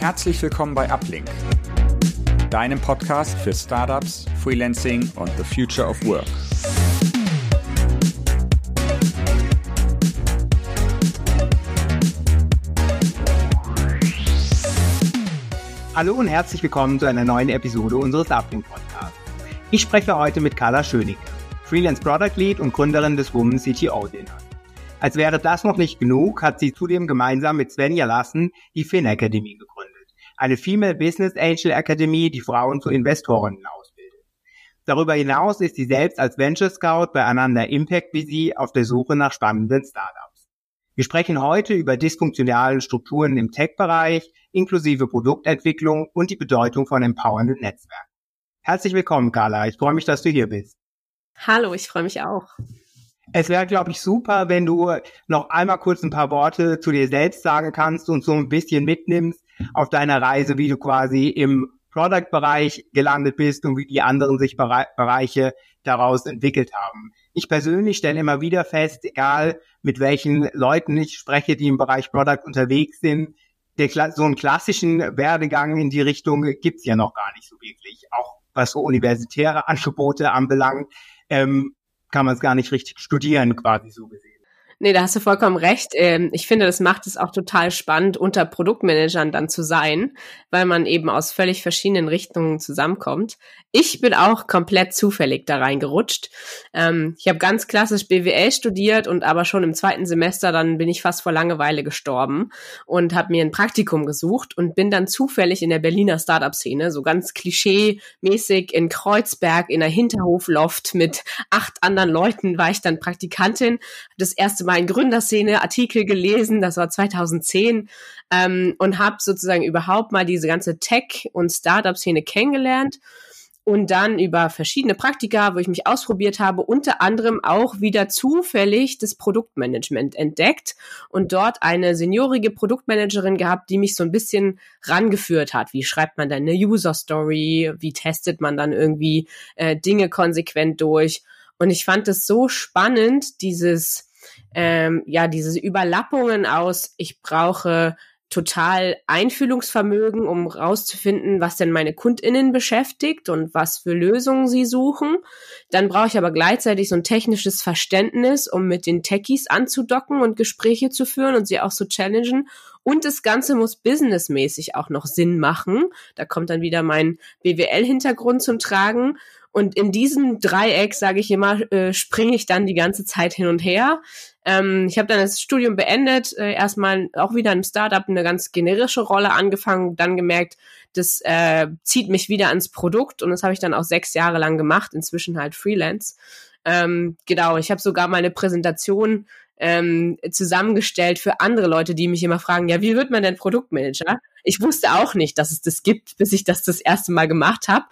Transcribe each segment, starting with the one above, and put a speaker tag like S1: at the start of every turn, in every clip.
S1: Herzlich willkommen bei Uplink, deinem Podcast für Startups, Freelancing und the Future of Work.
S2: Hallo und herzlich willkommen zu einer neuen Episode unseres Uplink Podcasts. Ich spreche heute mit Carla Schönig, Freelance Product Lead und Gründerin des Women CTO Dinner. Als wäre das noch nicht genug, hat sie zudem gemeinsam mit Svenja Lassen die Fin Academy gegründet eine Female Business Angel Academy, die Frauen zu Investorinnen ausbildet. Darüber hinaus ist sie selbst als Venture Scout bei Ananda Impact sie auf der Suche nach spannenden Startups. Wir sprechen heute über dysfunktionale Strukturen im Tech-Bereich, inklusive Produktentwicklung und die Bedeutung von empowernden Netzwerken. Herzlich willkommen, Carla. Ich freue mich, dass du hier bist.
S3: Hallo, ich freue mich auch.
S2: Es wäre, glaube ich, super, wenn du noch einmal kurz ein paar Worte zu dir selbst sagen kannst und so ein bisschen mitnimmst, auf deiner Reise, wie du quasi im Product-Bereich gelandet bist und wie die anderen sich Bereiche daraus entwickelt haben. Ich persönlich stelle immer wieder fest, egal mit welchen Leuten ich spreche, die im Bereich Product unterwegs sind, der, so einen klassischen Werdegang in die Richtung gibt's ja noch gar nicht so wirklich. Auch was so universitäre Angebote anbelangt, ähm, kann man es gar nicht richtig studieren, quasi so gesehen.
S3: Nee, da hast du vollkommen recht. Ähm, ich finde, das macht es auch total spannend, unter Produktmanagern dann zu sein, weil man eben aus völlig verschiedenen Richtungen zusammenkommt. Ich bin auch komplett zufällig da reingerutscht. Ähm, ich habe ganz klassisch BWL studiert und aber schon im zweiten Semester dann bin ich fast vor Langeweile gestorben und habe mir ein Praktikum gesucht und bin dann zufällig in der Berliner Startup-Szene, so ganz klischee-mäßig in Kreuzberg in einer Hinterhofloft mit acht anderen Leuten war ich dann Praktikantin. Das erste Mal in Gründerszene Artikel gelesen, das war 2010 ähm, und habe sozusagen überhaupt mal diese ganze Tech- und Startup-Szene kennengelernt und dann über verschiedene Praktika, wo ich mich ausprobiert habe, unter anderem auch wieder zufällig das Produktmanagement entdeckt und dort eine seniorige Produktmanagerin gehabt, die mich so ein bisschen rangeführt hat. Wie schreibt man dann eine User Story? Wie testet man dann irgendwie äh, Dinge konsequent durch? Und ich fand es so spannend, dieses ähm, ja, diese Überlappungen aus, ich brauche total Einfühlungsvermögen, um rauszufinden, was denn meine KundInnen beschäftigt und was für Lösungen sie suchen. Dann brauche ich aber gleichzeitig so ein technisches Verständnis, um mit den Techies anzudocken und Gespräche zu führen und sie auch zu challengen. Und das Ganze muss businessmäßig auch noch Sinn machen. Da kommt dann wieder mein BWL-Hintergrund zum Tragen. Und in diesem Dreieck, sage ich immer, äh, springe ich dann die ganze Zeit hin und her. Ähm, ich habe dann das Studium beendet, äh, erstmal auch wieder im Startup eine ganz generische Rolle angefangen, dann gemerkt, das äh, zieht mich wieder ans Produkt und das habe ich dann auch sechs Jahre lang gemacht, inzwischen halt Freelance. Ähm, genau, ich habe sogar mal eine Präsentation ähm, zusammengestellt für andere Leute, die mich immer fragen, ja, wie wird man denn Produktmanager? Ich wusste auch nicht, dass es das gibt, bis ich das das erste Mal gemacht habe.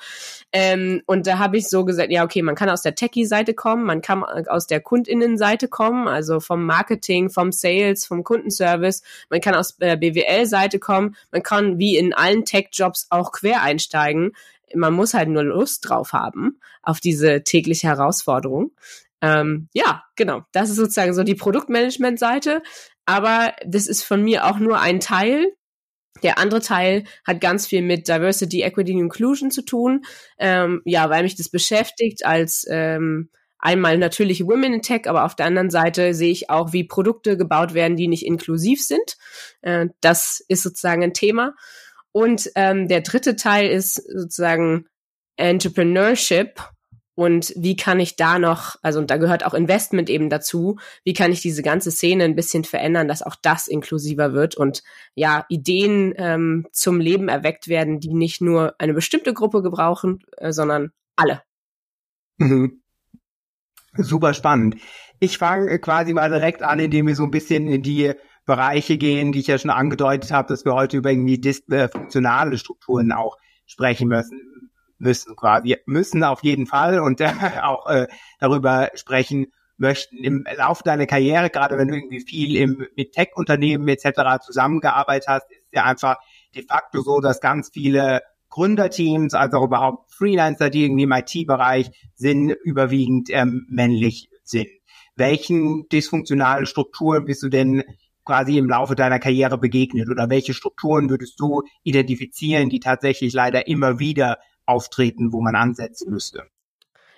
S3: Ähm, und da habe ich so gesagt, ja, okay, man kann aus der Techie-Seite kommen, man kann aus der KundInnen-Seite kommen, also vom Marketing, vom Sales, vom Kundenservice, man kann aus der BWL-Seite kommen, man kann wie in allen Tech-Jobs auch quer einsteigen. Man muss halt nur Lust drauf haben auf diese tägliche Herausforderung. Ähm, ja, genau. Das ist sozusagen so die Produktmanagement-Seite. Aber das ist von mir auch nur ein Teil. Der andere Teil hat ganz viel mit Diversity, Equity und Inclusion zu tun. Ähm, ja, weil mich das beschäftigt als ähm, einmal natürlich Women in Tech, aber auf der anderen Seite sehe ich auch, wie Produkte gebaut werden, die nicht inklusiv sind. Äh, das ist sozusagen ein Thema. Und ähm, der dritte Teil ist sozusagen Entrepreneurship und wie kann ich da noch, also und da gehört auch Investment eben dazu, wie kann ich diese ganze Szene ein bisschen verändern, dass auch das inklusiver wird und ja, Ideen ähm, zum Leben erweckt werden, die nicht nur eine bestimmte Gruppe gebrauchen, äh, sondern alle.
S2: Mhm. Super spannend. Ich fange quasi mal direkt an, indem wir so ein bisschen in die Bereiche gehen, die ich ja schon angedeutet habe, dass wir heute über irgendwie dysfunktionale Strukturen auch sprechen müssen müssen quasi, müssen auf jeden Fall und äh, auch äh, darüber sprechen möchten. Im Laufe deiner Karriere, gerade wenn du irgendwie viel im, mit Tech-Unternehmen etc. zusammengearbeitet hast, ist ja einfach de facto so, dass ganz viele Gründerteams, also überhaupt Freelancer, die irgendwie im IT-Bereich sind, überwiegend ähm, männlich sind. Welchen dysfunktionalen Strukturen bist du denn quasi im Laufe deiner Karriere begegnet oder welche Strukturen würdest du identifizieren, die tatsächlich leider immer wieder auftreten, wo man ansetzen müsste?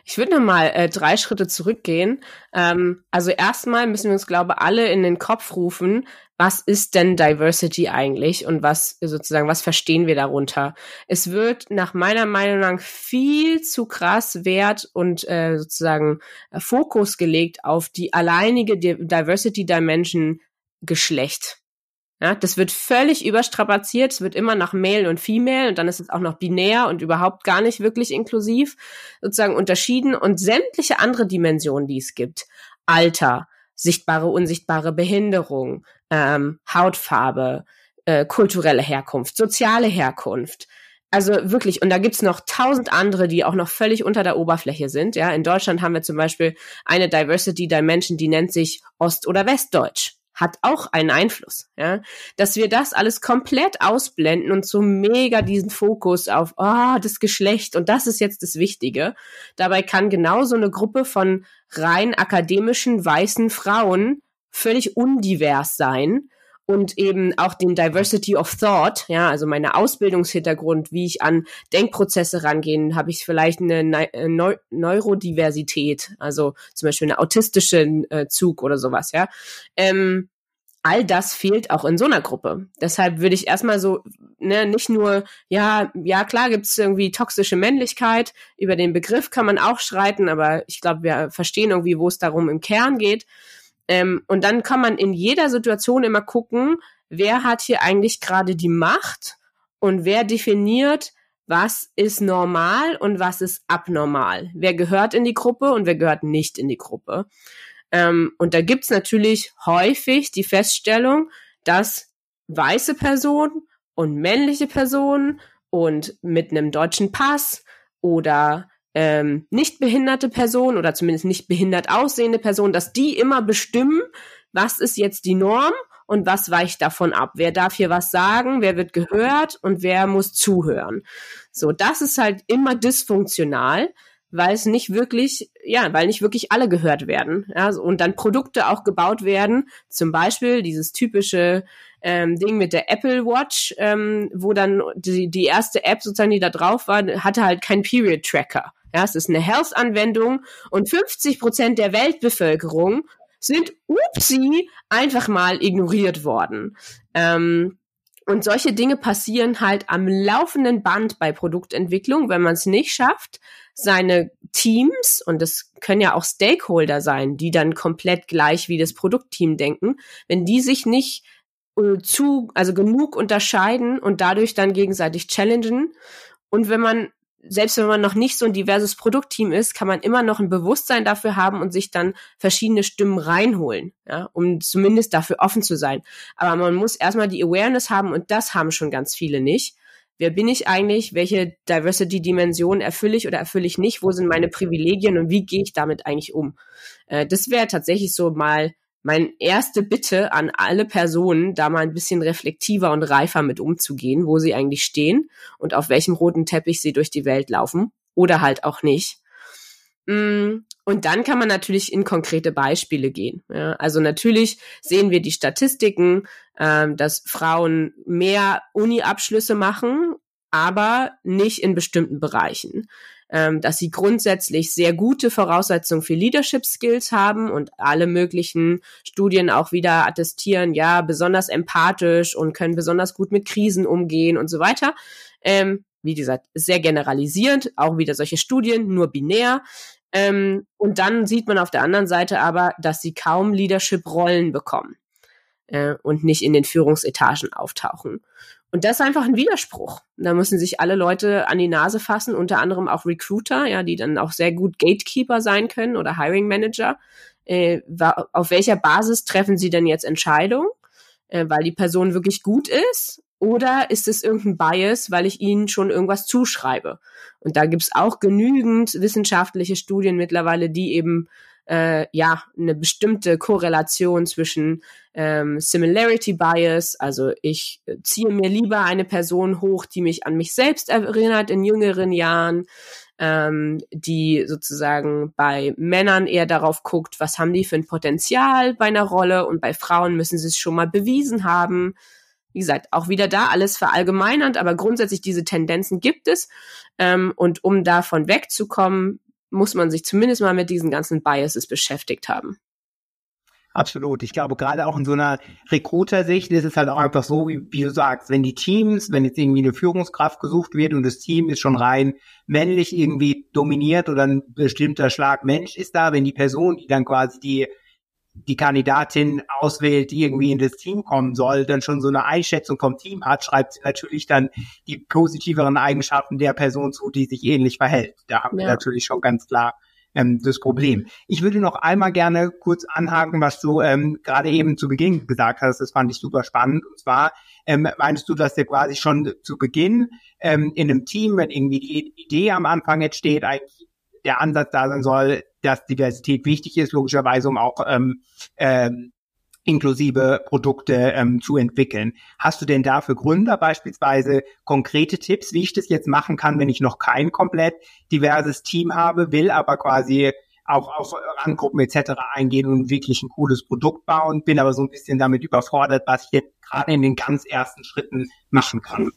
S3: Ich würde noch mal äh, drei Schritte zurückgehen. Ähm, also erstmal müssen wir uns, glaube ich, alle in den Kopf rufen, was ist denn Diversity eigentlich und was sozusagen, was verstehen wir darunter? Es wird nach meiner Meinung nach viel zu krass Wert und äh, sozusagen äh, Fokus gelegt auf die alleinige Diversity Dimension Geschlecht. Ja, das wird völlig überstrapaziert. Es wird immer nach Male und Female und dann ist es auch noch binär und überhaupt gar nicht wirklich inklusiv sozusagen unterschieden und sämtliche andere Dimensionen, die es gibt. Alter, sichtbare, unsichtbare Behinderung, ähm, Hautfarbe, äh, kulturelle Herkunft, soziale Herkunft. Also wirklich, und da gibt's noch tausend andere, die auch noch völlig unter der Oberfläche sind. Ja, in Deutschland haben wir zum Beispiel eine Diversity Dimension, die nennt sich Ost- oder Westdeutsch hat auch einen Einfluss, ja, dass wir das alles komplett ausblenden und so mega diesen Fokus auf, oh, das Geschlecht und das ist jetzt das Wichtige. Dabei kann genauso eine Gruppe von rein akademischen weißen Frauen völlig undivers sein und eben auch den Diversity of Thought, ja, also meine Ausbildungshintergrund, wie ich an Denkprozesse rangehe, habe ich vielleicht eine Neu Neurodiversität, also zum Beispiel einen autistischen äh, Zug oder sowas, ja. Ähm, all das fehlt auch in so einer Gruppe. Deshalb würde ich erstmal so, ne, nicht nur, ja, ja, klar gibt's irgendwie toxische Männlichkeit, über den Begriff kann man auch streiten, aber ich glaube, wir verstehen irgendwie, wo es darum im Kern geht. Ähm, und dann kann man in jeder Situation immer gucken, wer hat hier eigentlich gerade die Macht und wer definiert, was ist normal und was ist abnormal. Wer gehört in die Gruppe und wer gehört nicht in die Gruppe. Ähm, und da gibt's natürlich häufig die Feststellung, dass weiße Personen und männliche Personen und mit einem deutschen Pass oder ähm, nicht behinderte Person oder zumindest nicht behindert aussehende Person, dass die immer bestimmen, was ist jetzt die Norm und was weicht davon ab. Wer darf hier was sagen, wer wird gehört und wer muss zuhören. So, das ist halt immer dysfunktional, weil es nicht wirklich, ja, weil nicht wirklich alle gehört werden. Ja, und dann Produkte auch gebaut werden, zum Beispiel dieses typische ähm, Ding mit der Apple Watch, ähm, wo dann die, die erste App sozusagen, die da drauf war, hatte halt kein Period Tracker. Ja, es ist eine Health-Anwendung und 50 Prozent der Weltbevölkerung sind, upsie, einfach mal ignoriert worden. Ähm, und solche Dinge passieren halt am laufenden Band bei Produktentwicklung, wenn man es nicht schafft, seine Teams, und das können ja auch Stakeholder sein, die dann komplett gleich wie das Produktteam denken, wenn die sich nicht äh, zu, also genug unterscheiden und dadurch dann gegenseitig challengen. Und wenn man selbst wenn man noch nicht so ein diverses Produktteam ist, kann man immer noch ein Bewusstsein dafür haben und sich dann verschiedene Stimmen reinholen, ja, um zumindest dafür offen zu sein. Aber man muss erstmal die Awareness haben und das haben schon ganz viele nicht. Wer bin ich eigentlich? Welche Diversity-Dimension erfülle ich oder erfülle ich nicht? Wo sind meine Privilegien und wie gehe ich damit eigentlich um? Äh, das wäre tatsächlich so mal meine erste Bitte an alle Personen, da mal ein bisschen reflektiver und reifer mit umzugehen, wo sie eigentlich stehen und auf welchem roten Teppich sie durch die Welt laufen oder halt auch nicht. Mm, und dann kann man natürlich in konkrete Beispiele gehen. Ja, also natürlich sehen wir die Statistiken, äh, dass Frauen mehr Uni-Abschlüsse machen, aber nicht in bestimmten Bereichen ähm, dass sie grundsätzlich sehr gute Voraussetzungen für Leadership Skills haben und alle möglichen Studien auch wieder attestieren, ja, besonders empathisch und können besonders gut mit Krisen umgehen und so weiter. Ähm, wie gesagt, sehr generalisierend, auch wieder solche Studien, nur binär. Ähm, und dann sieht man auf der anderen Seite aber, dass sie kaum Leadership-Rollen bekommen äh, und nicht in den Führungsetagen auftauchen. Und das ist einfach ein Widerspruch. Da müssen sich alle Leute an die Nase fassen, unter anderem auch Recruiter, ja, die dann auch sehr gut Gatekeeper sein können oder Hiring Manager. Äh, auf welcher Basis treffen sie denn jetzt Entscheidungen? Äh, weil die Person wirklich gut ist? Oder ist es irgendein Bias, weil ich ihnen schon irgendwas zuschreibe? Und da gibt's auch genügend wissenschaftliche Studien mittlerweile, die eben äh, ja eine bestimmte Korrelation zwischen ähm, Similarity Bias, also ich äh, ziehe mir lieber eine Person hoch, die mich an mich selbst erinnert in jüngeren Jahren, ähm, die sozusagen bei Männern eher darauf guckt, was haben die für ein Potenzial bei einer Rolle und bei Frauen müssen sie es schon mal bewiesen haben. Wie gesagt, auch wieder da alles verallgemeinernd, aber grundsätzlich diese Tendenzen gibt es. Ähm, und um davon wegzukommen, muss man sich zumindest mal mit diesen ganzen Biases beschäftigt haben.
S2: Absolut. Ich glaube, gerade auch in so einer Recruiter-Sicht ist es halt auch einfach so, wie, wie, du sagst, wenn die Teams, wenn jetzt irgendwie eine Führungskraft gesucht wird und das Team ist schon rein männlich irgendwie dominiert oder ein bestimmter Schlag Mensch ist da, wenn die Person, die dann quasi die, die Kandidatin auswählt, die irgendwie in das Team kommen soll, dann schon so eine Einschätzung vom Team hat, schreibt sie natürlich dann die positiveren Eigenschaften der Person zu, die sich ähnlich verhält. Da haben ja. wir natürlich schon ganz klar ähm, das Problem. Ich würde noch einmal gerne kurz anhaken, was du ähm, gerade eben zu Beginn gesagt hast. Das fand ich super spannend. Und zwar ähm, meinst du, dass der quasi schon zu Beginn ähm, in einem Team, wenn irgendwie die Idee am Anfang jetzt steht, eigentlich der Ansatz da sein soll, dass Diversität wichtig ist, logischerweise, um auch ähm, ähm, inklusive Produkte ähm, zu entwickeln. Hast du denn da für Gründer beispielsweise konkrete Tipps, wie ich das jetzt machen kann, wenn ich noch kein komplett diverses Team habe, will aber quasi auch auf Randgruppen etc. eingehen und wirklich ein cooles Produkt bauen, bin aber so ein bisschen damit überfordert, was ich jetzt gerade in den ganz ersten Schritten machen kann.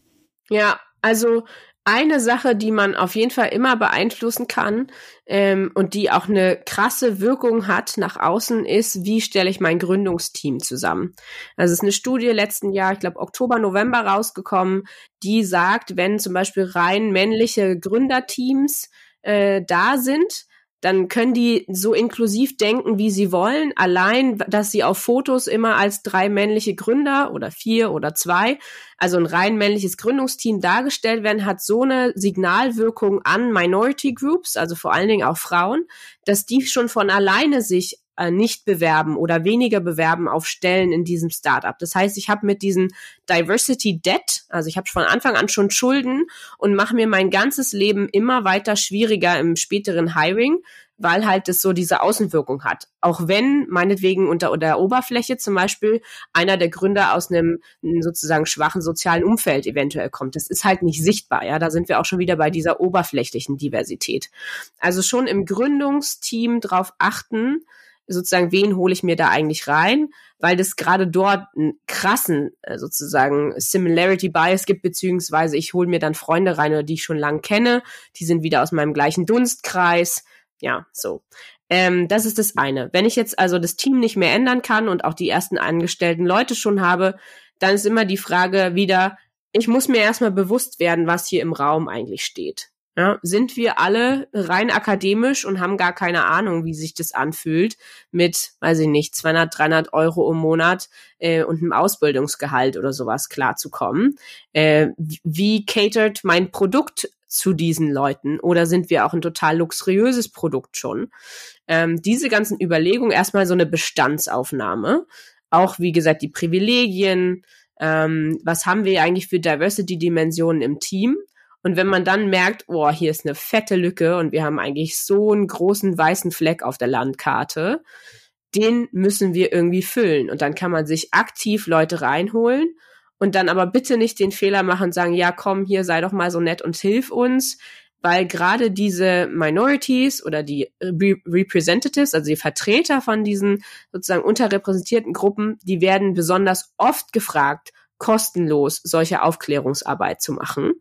S3: Ja, also eine Sache, die man auf jeden Fall immer beeinflussen kann ähm, und die auch eine krasse Wirkung hat nach außen, ist, wie stelle ich mein Gründungsteam zusammen. Also es ist eine Studie letzten Jahr, ich glaube Oktober, November rausgekommen, die sagt, wenn zum Beispiel rein männliche Gründerteams äh, da sind, dann können die so inklusiv denken, wie sie wollen. Allein, dass sie auf Fotos immer als drei männliche Gründer oder vier oder zwei, also ein rein männliches Gründungsteam dargestellt werden, hat so eine Signalwirkung an Minority Groups, also vor allen Dingen auch Frauen, dass die schon von alleine sich äh, nicht bewerben oder weniger bewerben auf Stellen in diesem Startup. Das heißt, ich habe mit diesem Diversity Debt, also ich habe von Anfang an schon Schulden und mache mir mein ganzes Leben immer weiter schwieriger im späteren Hiring, weil halt das so diese Außenwirkung hat. Auch wenn meinetwegen unter der Oberfläche zum Beispiel einer der Gründer aus einem sozusagen schwachen sozialen Umfeld eventuell kommt. Das ist halt nicht sichtbar. Ja, da sind wir auch schon wieder bei dieser oberflächlichen Diversität. Also schon im Gründungsteam drauf achten, sozusagen, wen hole ich mir da eigentlich rein, weil das gerade dort einen krassen äh, sozusagen Similarity Bias gibt, beziehungsweise ich hole mir dann Freunde rein, oder die ich schon lange kenne, die sind wieder aus meinem gleichen Dunstkreis, ja, so. Ähm, das ist das eine. Wenn ich jetzt also das Team nicht mehr ändern kann und auch die ersten angestellten Leute schon habe, dann ist immer die Frage wieder, ich muss mir erstmal bewusst werden, was hier im Raum eigentlich steht. Ja, sind wir alle rein akademisch und haben gar keine Ahnung, wie sich das anfühlt, mit, weiß ich nicht, 200, 300 Euro im Monat äh, und einem Ausbildungsgehalt oder sowas klarzukommen? Äh, wie catert mein Produkt zu diesen Leuten oder sind wir auch ein total luxuriöses Produkt schon? Ähm, diese ganzen Überlegungen, erstmal so eine Bestandsaufnahme, auch wie gesagt die Privilegien, ähm, was haben wir eigentlich für Diversity-Dimensionen im Team? Und wenn man dann merkt, oh, hier ist eine fette Lücke und wir haben eigentlich so einen großen weißen Fleck auf der Landkarte, den müssen wir irgendwie füllen. Und dann kann man sich aktiv Leute reinholen und dann aber bitte nicht den Fehler machen und sagen, ja, komm, hier sei doch mal so nett und hilf uns, weil gerade diese Minorities oder die Re Representatives, also die Vertreter von diesen sozusagen unterrepräsentierten Gruppen, die werden besonders oft gefragt, kostenlos solche Aufklärungsarbeit zu machen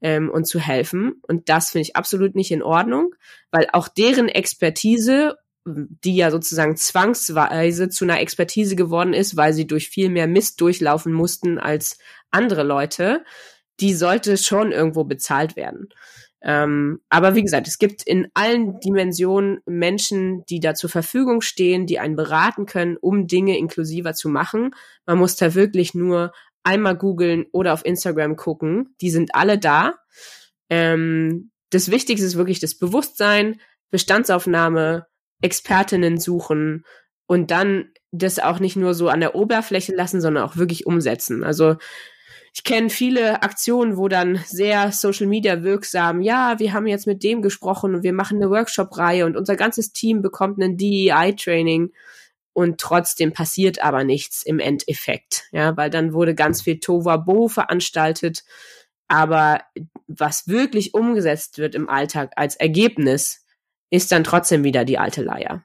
S3: ähm, und zu helfen. Und das finde ich absolut nicht in Ordnung, weil auch deren Expertise, die ja sozusagen zwangsweise zu einer Expertise geworden ist, weil sie durch viel mehr Mist durchlaufen mussten als andere Leute, die sollte schon irgendwo bezahlt werden. Ähm, aber wie gesagt, es gibt in allen Dimensionen Menschen, die da zur Verfügung stehen, die einen beraten können, um Dinge inklusiver zu machen. Man muss da wirklich nur einmal googeln oder auf Instagram gucken. Die sind alle da. Ähm, das Wichtigste ist wirklich das Bewusstsein, Bestandsaufnahme, Expertinnen suchen und dann das auch nicht nur so an der Oberfläche lassen, sondern auch wirklich umsetzen. Also ich kenne viele Aktionen, wo dann sehr Social Media wirksam, ja, wir haben jetzt mit dem gesprochen und wir machen eine Workshop-Reihe und unser ganzes Team bekommt ein DEI-Training und trotzdem passiert aber nichts im Endeffekt, ja, weil dann wurde ganz viel Tovabo veranstaltet Aber was wirklich umgesetzt wird im Alltag als Ergebnis, ist dann trotzdem wieder die alte Leier.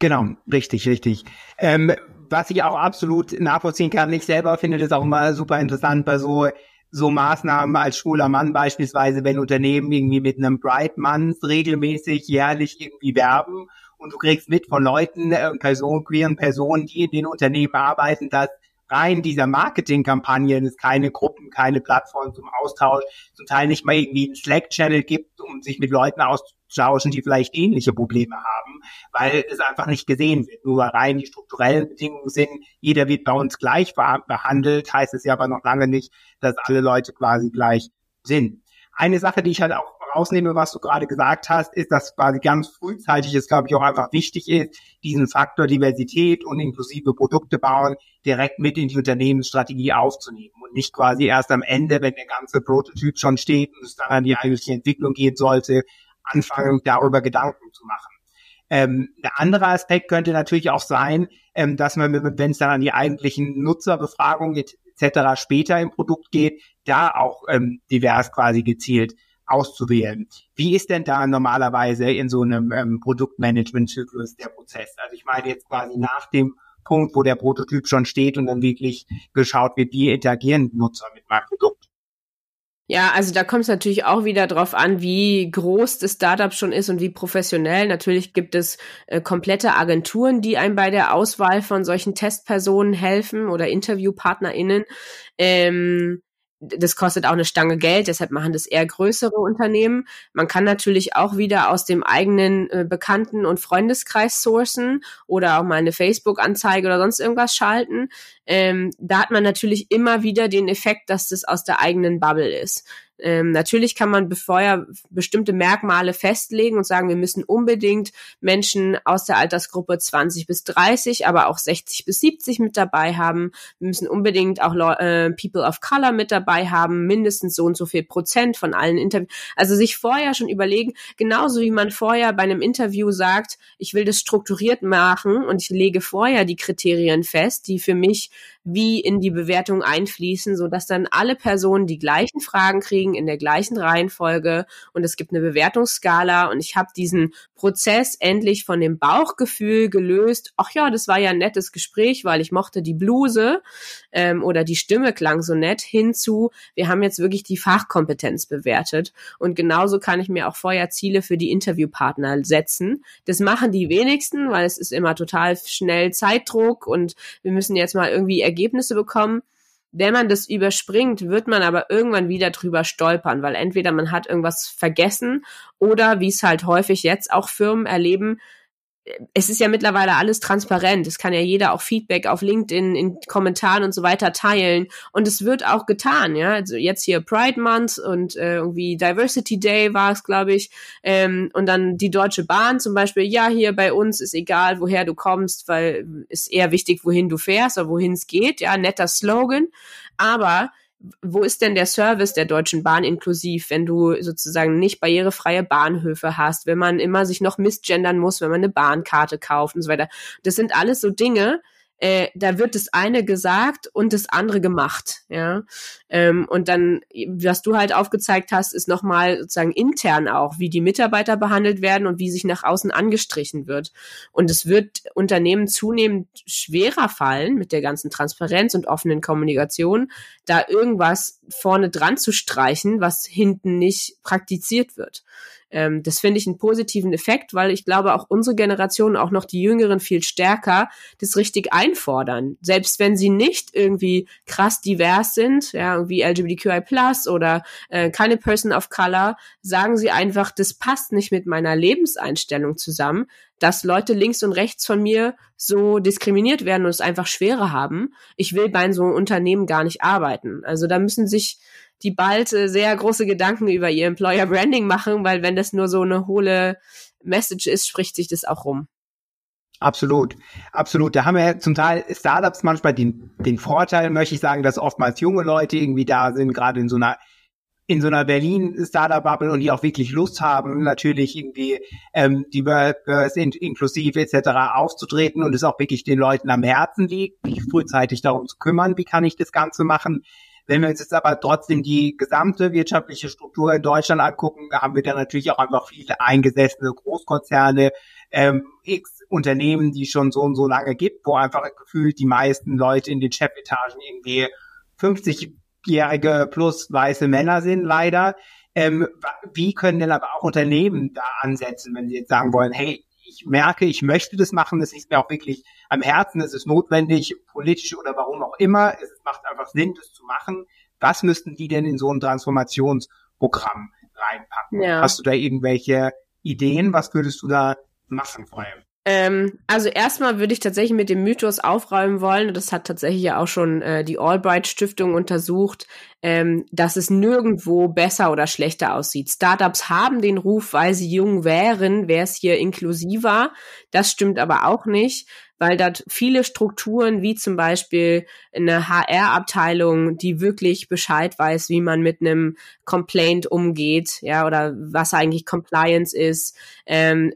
S2: Genau, richtig, richtig. Ähm, was ich auch absolut nachvollziehen kann, ich selber finde das auch immer super interessant bei so so Maßnahmen als schwuler Mann beispielsweise, wenn Unternehmen irgendwie mit einem Bright Month regelmäßig jährlich irgendwie werben und du kriegst mit von Leuten, äh, Personen, queeren Personen, die in den Unternehmen arbeiten, dass rein dieser Marketingkampagnen es keine Gruppen, keine Plattformen zum Austausch, zum Teil nicht mal irgendwie einen Slack-Channel gibt, um sich mit Leuten auszutauschen, die vielleicht ähnliche Probleme haben, weil es einfach nicht gesehen wird. Nur rein die strukturellen Bedingungen sind, jeder wird bei uns gleich behandelt, heißt es ja aber noch lange nicht, dass alle Leute quasi gleich sind. Eine Sache, die ich halt auch rausnehme, was du gerade gesagt hast, ist, dass quasi ganz frühzeitig es, glaube ich, auch einfach wichtig ist, diesen Faktor Diversität und inklusive Produkte bauen direkt mit in die Unternehmensstrategie aufzunehmen und nicht quasi erst am Ende, wenn der ganze Prototyp schon steht und es dann an die eigentliche Entwicklung gehen sollte, anfangen, darüber Gedanken zu machen. Ähm, der andere Aspekt könnte natürlich auch sein, ähm, dass man, wenn es dann an die eigentlichen Nutzerbefragungen etc. später im Produkt geht, da auch ähm, divers quasi gezielt auszuwählen. Wie ist denn da normalerweise in so einem ähm, Produktmanagement-Zyklus der Prozess? Also ich meine jetzt quasi nach dem Punkt, wo der Prototyp schon steht und dann wirklich geschaut wird, wie interagieren Nutzer mit meinem Produkt.
S3: Ja, also da kommt es natürlich auch wieder drauf an, wie groß das Startup schon ist und wie professionell. Natürlich gibt es äh, komplette Agenturen, die einem bei der Auswahl von solchen Testpersonen helfen oder InterviewpartnerInnen. Ähm, das kostet auch eine Stange Geld, deshalb machen das eher größere Unternehmen. Man kann natürlich auch wieder aus dem eigenen äh, Bekannten- und Freundeskreis sourcen oder auch mal eine Facebook-Anzeige oder sonst irgendwas schalten. Ähm, da hat man natürlich immer wieder den Effekt, dass das aus der eigenen Bubble ist. Ähm, natürlich kann man vorher bestimmte Merkmale festlegen und sagen, wir müssen unbedingt Menschen aus der Altersgruppe 20 bis 30, aber auch 60 bis 70 mit dabei haben. Wir müssen unbedingt auch äh, People of Color mit dabei haben, mindestens so und so viel Prozent von allen Interviews. Also sich vorher schon überlegen, genauso wie man vorher bei einem Interview sagt, ich will das strukturiert machen und ich lege vorher die Kriterien fest, die für mich wie in die Bewertung einfließen, so dass dann alle Personen die gleichen Fragen kriegen in der gleichen Reihenfolge und es gibt eine Bewertungsskala und ich habe diesen Prozess endlich von dem Bauchgefühl gelöst. Ach ja, das war ja ein nettes Gespräch, weil ich mochte die Bluse ähm, oder die Stimme klang so nett hinzu. Wir haben jetzt wirklich die Fachkompetenz bewertet und genauso kann ich mir auch vorher Ziele für die Interviewpartner setzen. Das machen die wenigsten, weil es ist immer total schnell Zeitdruck und wir müssen jetzt mal irgendwie Ergebnisse bekommen. Wenn man das überspringt, wird man aber irgendwann wieder drüber stolpern, weil entweder man hat irgendwas vergessen oder wie es halt häufig jetzt auch Firmen erleben, es ist ja mittlerweile alles transparent. Es kann ja jeder auch Feedback auf LinkedIn in Kommentaren und so weiter teilen. Und es wird auch getan, ja. Also jetzt hier Pride Month und äh, irgendwie Diversity Day war es, glaube ich. Ähm, und dann die Deutsche Bahn zum Beispiel, ja, hier bei uns ist egal, woher du kommst, weil ist eher wichtig, wohin du fährst oder wohin es geht. Ja, netter Slogan. Aber wo ist denn der Service der Deutschen Bahn inklusiv, wenn du sozusagen nicht barrierefreie Bahnhöfe hast, wenn man immer sich noch missgendern muss, wenn man eine Bahnkarte kauft und so weiter. Das sind alles so Dinge, äh, da wird das eine gesagt und das andere gemacht, ja. Ähm, und dann, was du halt aufgezeigt hast, ist nochmal sozusagen intern auch, wie die Mitarbeiter behandelt werden und wie sich nach außen angestrichen wird. Und es wird Unternehmen zunehmend schwerer fallen mit der ganzen Transparenz und offenen Kommunikation, da irgendwas vorne dran zu streichen, was hinten nicht praktiziert wird. Ähm, das finde ich einen positiven Effekt, weil ich glaube, auch unsere Generation, auch noch die Jüngeren viel stärker das richtig einfordern. Selbst wenn sie nicht irgendwie krass divers sind, ja, irgendwie LGBTQI oder äh, keine Person of Color, sagen sie einfach, das passt nicht mit meiner Lebenseinstellung zusammen, dass Leute links und rechts von mir so diskriminiert werden und es einfach schwerer haben. Ich will bei so einem Unternehmen gar nicht arbeiten. Also da müssen sich die bald äh, sehr große Gedanken über ihr Employer Branding machen, weil wenn das nur so eine hohle Message ist, spricht sich das auch rum.
S2: Absolut, absolut. Da haben wir zum Teil Startups manchmal den, den Vorteil, möchte ich sagen, dass oftmals junge Leute irgendwie da sind, gerade in so einer in so einer Berlin-Startup-Bubble und die auch wirklich Lust haben, natürlich irgendwie ähm, die Workers in, inklusiv etc. aufzutreten und es auch wirklich den Leuten am Herzen liegt, sich frühzeitig darum zu kümmern, wie kann ich das Ganze machen. Wenn wir uns jetzt aber trotzdem die gesamte wirtschaftliche Struktur in Deutschland angucken, haben wir da natürlich auch einfach viele eingesessene Großkonzerne, ähm, X Unternehmen, die schon so und so lange gibt, wo einfach gefühlt die meisten Leute in den Chefetagen irgendwie 50-jährige plus weiße Männer sind, leider. Ähm, wie können denn aber auch Unternehmen da ansetzen, wenn sie jetzt sagen wollen, hey, ich merke, ich möchte das machen, das ist mir auch wirklich am Herzen, es ist notwendig, politisch oder warum auch immer, es macht einfach Sinn, das zu machen. Was müssten die denn in so ein Transformationsprogramm reinpacken? Ja. Hast du da irgendwelche Ideen? Was würdest du da machen vor allem?
S3: Ähm, also erstmal würde ich tatsächlich mit dem Mythos aufräumen wollen, das hat tatsächlich ja auch schon äh, die Albright Stiftung untersucht, ähm, dass es nirgendwo besser oder schlechter aussieht. Startups haben den Ruf, weil sie jung wären, wäre es hier inklusiver. Das stimmt aber auch nicht, weil dort viele Strukturen, wie zum Beispiel eine HR-Abteilung, die wirklich Bescheid weiß, wie man mit einem Complaint umgeht, ja, oder was eigentlich Compliance ist, ähm,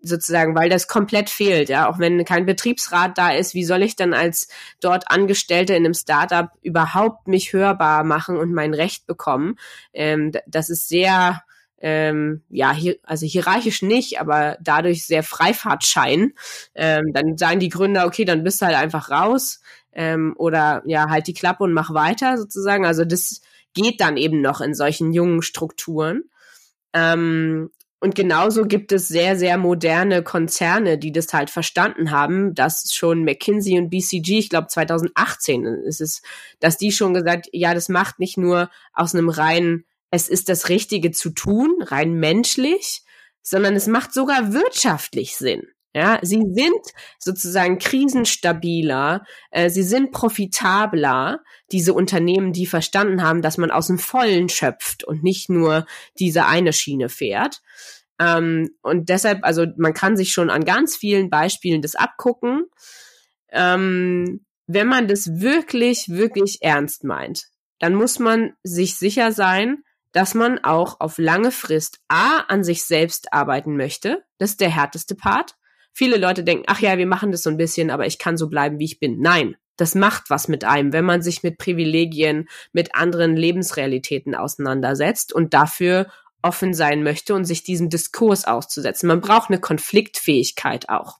S3: sozusagen, weil das komplett fehlt, ja, auch wenn kein Betriebsrat da ist, wie soll ich dann als dort Angestellte in einem Startup überhaupt mich hörbar machen und mein Recht bekommen? Ähm, das ist sehr ähm, ja, hier, also hierarchisch nicht, aber dadurch sehr Freifahrtschein. Ähm, dann sagen die Gründer, okay, dann bist du halt einfach raus ähm, oder ja, halt die Klappe und mach weiter sozusagen. Also das geht dann eben noch in solchen jungen Strukturen. Ähm, und genauso gibt es sehr, sehr moderne Konzerne, die das halt verstanden haben, dass schon McKinsey und BCG, ich glaube 2018 ist es, dass die schon gesagt, ja, das macht nicht nur aus einem reinen es ist das Richtige zu tun, rein menschlich, sondern es macht sogar wirtschaftlich Sinn. Ja, sie sind sozusagen krisenstabiler, äh, sie sind profitabler, diese Unternehmen, die verstanden haben, dass man aus dem Vollen schöpft und nicht nur diese eine Schiene fährt. Ähm, und deshalb, also man kann sich schon an ganz vielen Beispielen das abgucken. Ähm, wenn man das wirklich, wirklich ernst meint, dann muss man sich sicher sein, dass man auch auf lange Frist A an sich selbst arbeiten möchte. Das ist der härteste Part. Viele Leute denken, ach ja, wir machen das so ein bisschen, aber ich kann so bleiben, wie ich bin. Nein, das macht was mit einem, wenn man sich mit Privilegien, mit anderen Lebensrealitäten auseinandersetzt und dafür offen sein möchte und sich diesem Diskurs auszusetzen. Man braucht eine Konfliktfähigkeit auch.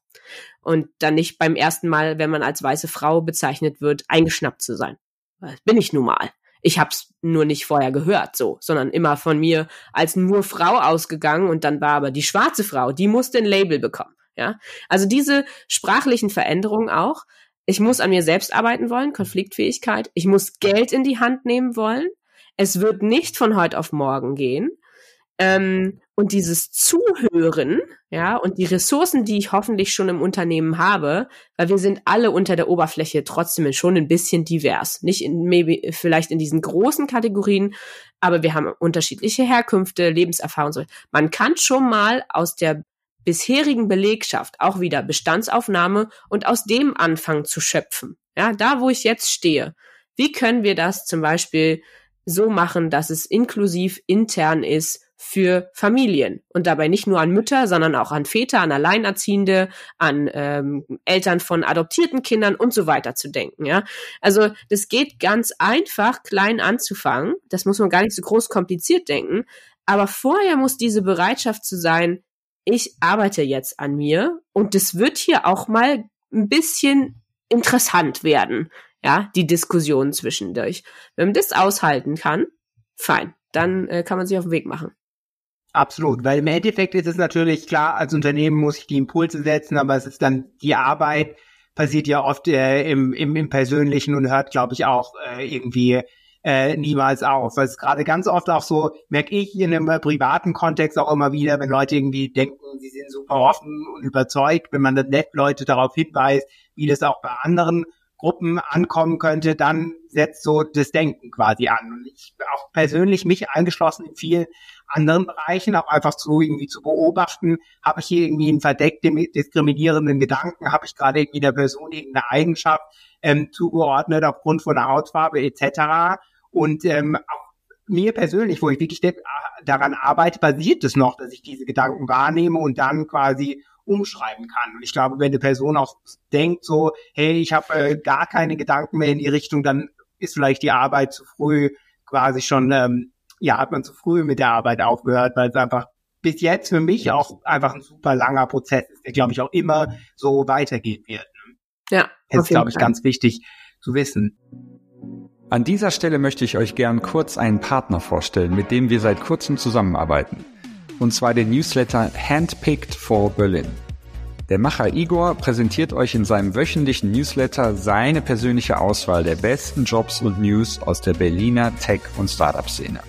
S3: Und dann nicht beim ersten Mal, wenn man als weiße Frau bezeichnet wird, eingeschnappt zu sein. Das bin ich nun mal. Ich habe es nur nicht vorher gehört, so, sondern immer von mir als nur Frau ausgegangen und dann war aber die schwarze Frau, die musste ein Label bekommen. Ja, also diese sprachlichen Veränderungen auch. Ich muss an mir selbst arbeiten wollen, Konfliktfähigkeit. Ich muss Geld in die Hand nehmen wollen. Es wird nicht von heute auf morgen gehen. Ähm, und dieses Zuhören, ja, und die Ressourcen, die ich hoffentlich schon im Unternehmen habe, weil wir sind alle unter der Oberfläche trotzdem schon ein bisschen divers. Nicht in, maybe, vielleicht in diesen großen Kategorien, aber wir haben unterschiedliche Herkünfte, Lebenserfahrung. So. Man kann schon mal aus der bisherigen Belegschaft auch wieder Bestandsaufnahme und aus dem anfangen zu schöpfen. Ja, da wo ich jetzt stehe. Wie können wir das zum Beispiel so machen, dass es inklusiv intern ist für Familien und dabei nicht nur an Mütter, sondern auch an Väter, an Alleinerziehende, an ähm, Eltern von adoptierten Kindern und so weiter zu denken. Ja, also das geht ganz einfach, klein anzufangen. Das muss man gar nicht so groß kompliziert denken. Aber vorher muss diese Bereitschaft zu sein, ich arbeite jetzt an mir und das wird hier auch mal ein bisschen interessant werden ja, die Diskussion zwischendurch. Wenn man das aushalten kann, fein, dann äh, kann man sich auf den Weg machen.
S2: Absolut, weil im Endeffekt ist es natürlich klar, als Unternehmen muss ich die Impulse setzen, aber es ist dann die Arbeit passiert ja oft äh, im, im, im Persönlichen und hört, glaube ich, auch äh, irgendwie äh, niemals auf. Weil es gerade ganz oft auch so, merke ich in einem privaten Kontext auch immer wieder, wenn Leute irgendwie denken, sie sind super offen und überzeugt, wenn man dann nett Leute darauf hinweist, wie das auch bei anderen Gruppen ankommen könnte, dann setzt so das Denken quasi an. Und ich auch persönlich mich eingeschlossen in vielen anderen Bereichen, auch einfach so irgendwie zu beobachten, habe ich hier irgendwie einen verdeckt diskriminierenden Gedanken, habe ich gerade irgendwie der Person irgendeine Eigenschaft ähm, zugeordnet aufgrund von der Hautfarbe etc. Und ähm, auch mir persönlich, wo ich wirklich daran arbeite, basiert es noch, dass ich diese Gedanken wahrnehme und dann quasi umschreiben kann. Und ich glaube, wenn eine Person auch denkt so, hey, ich habe äh, gar keine Gedanken mehr in die Richtung, dann ist vielleicht die Arbeit zu früh quasi schon, ähm, ja, hat man zu früh mit der Arbeit aufgehört, weil es einfach bis jetzt für mich auch einfach ein super langer Prozess ist, der, glaube ich, auch immer so weitergehen wird.
S3: Ja.
S2: Das ist, glaube ich, ganz wichtig zu wissen.
S1: An dieser Stelle möchte ich euch gern kurz einen Partner vorstellen, mit dem wir seit kurzem zusammenarbeiten. Und zwar den Newsletter Handpicked for Berlin. Der Macher Igor präsentiert euch in seinem wöchentlichen Newsletter seine persönliche Auswahl der besten Jobs und News aus der Berliner Tech- und Startup-Szene.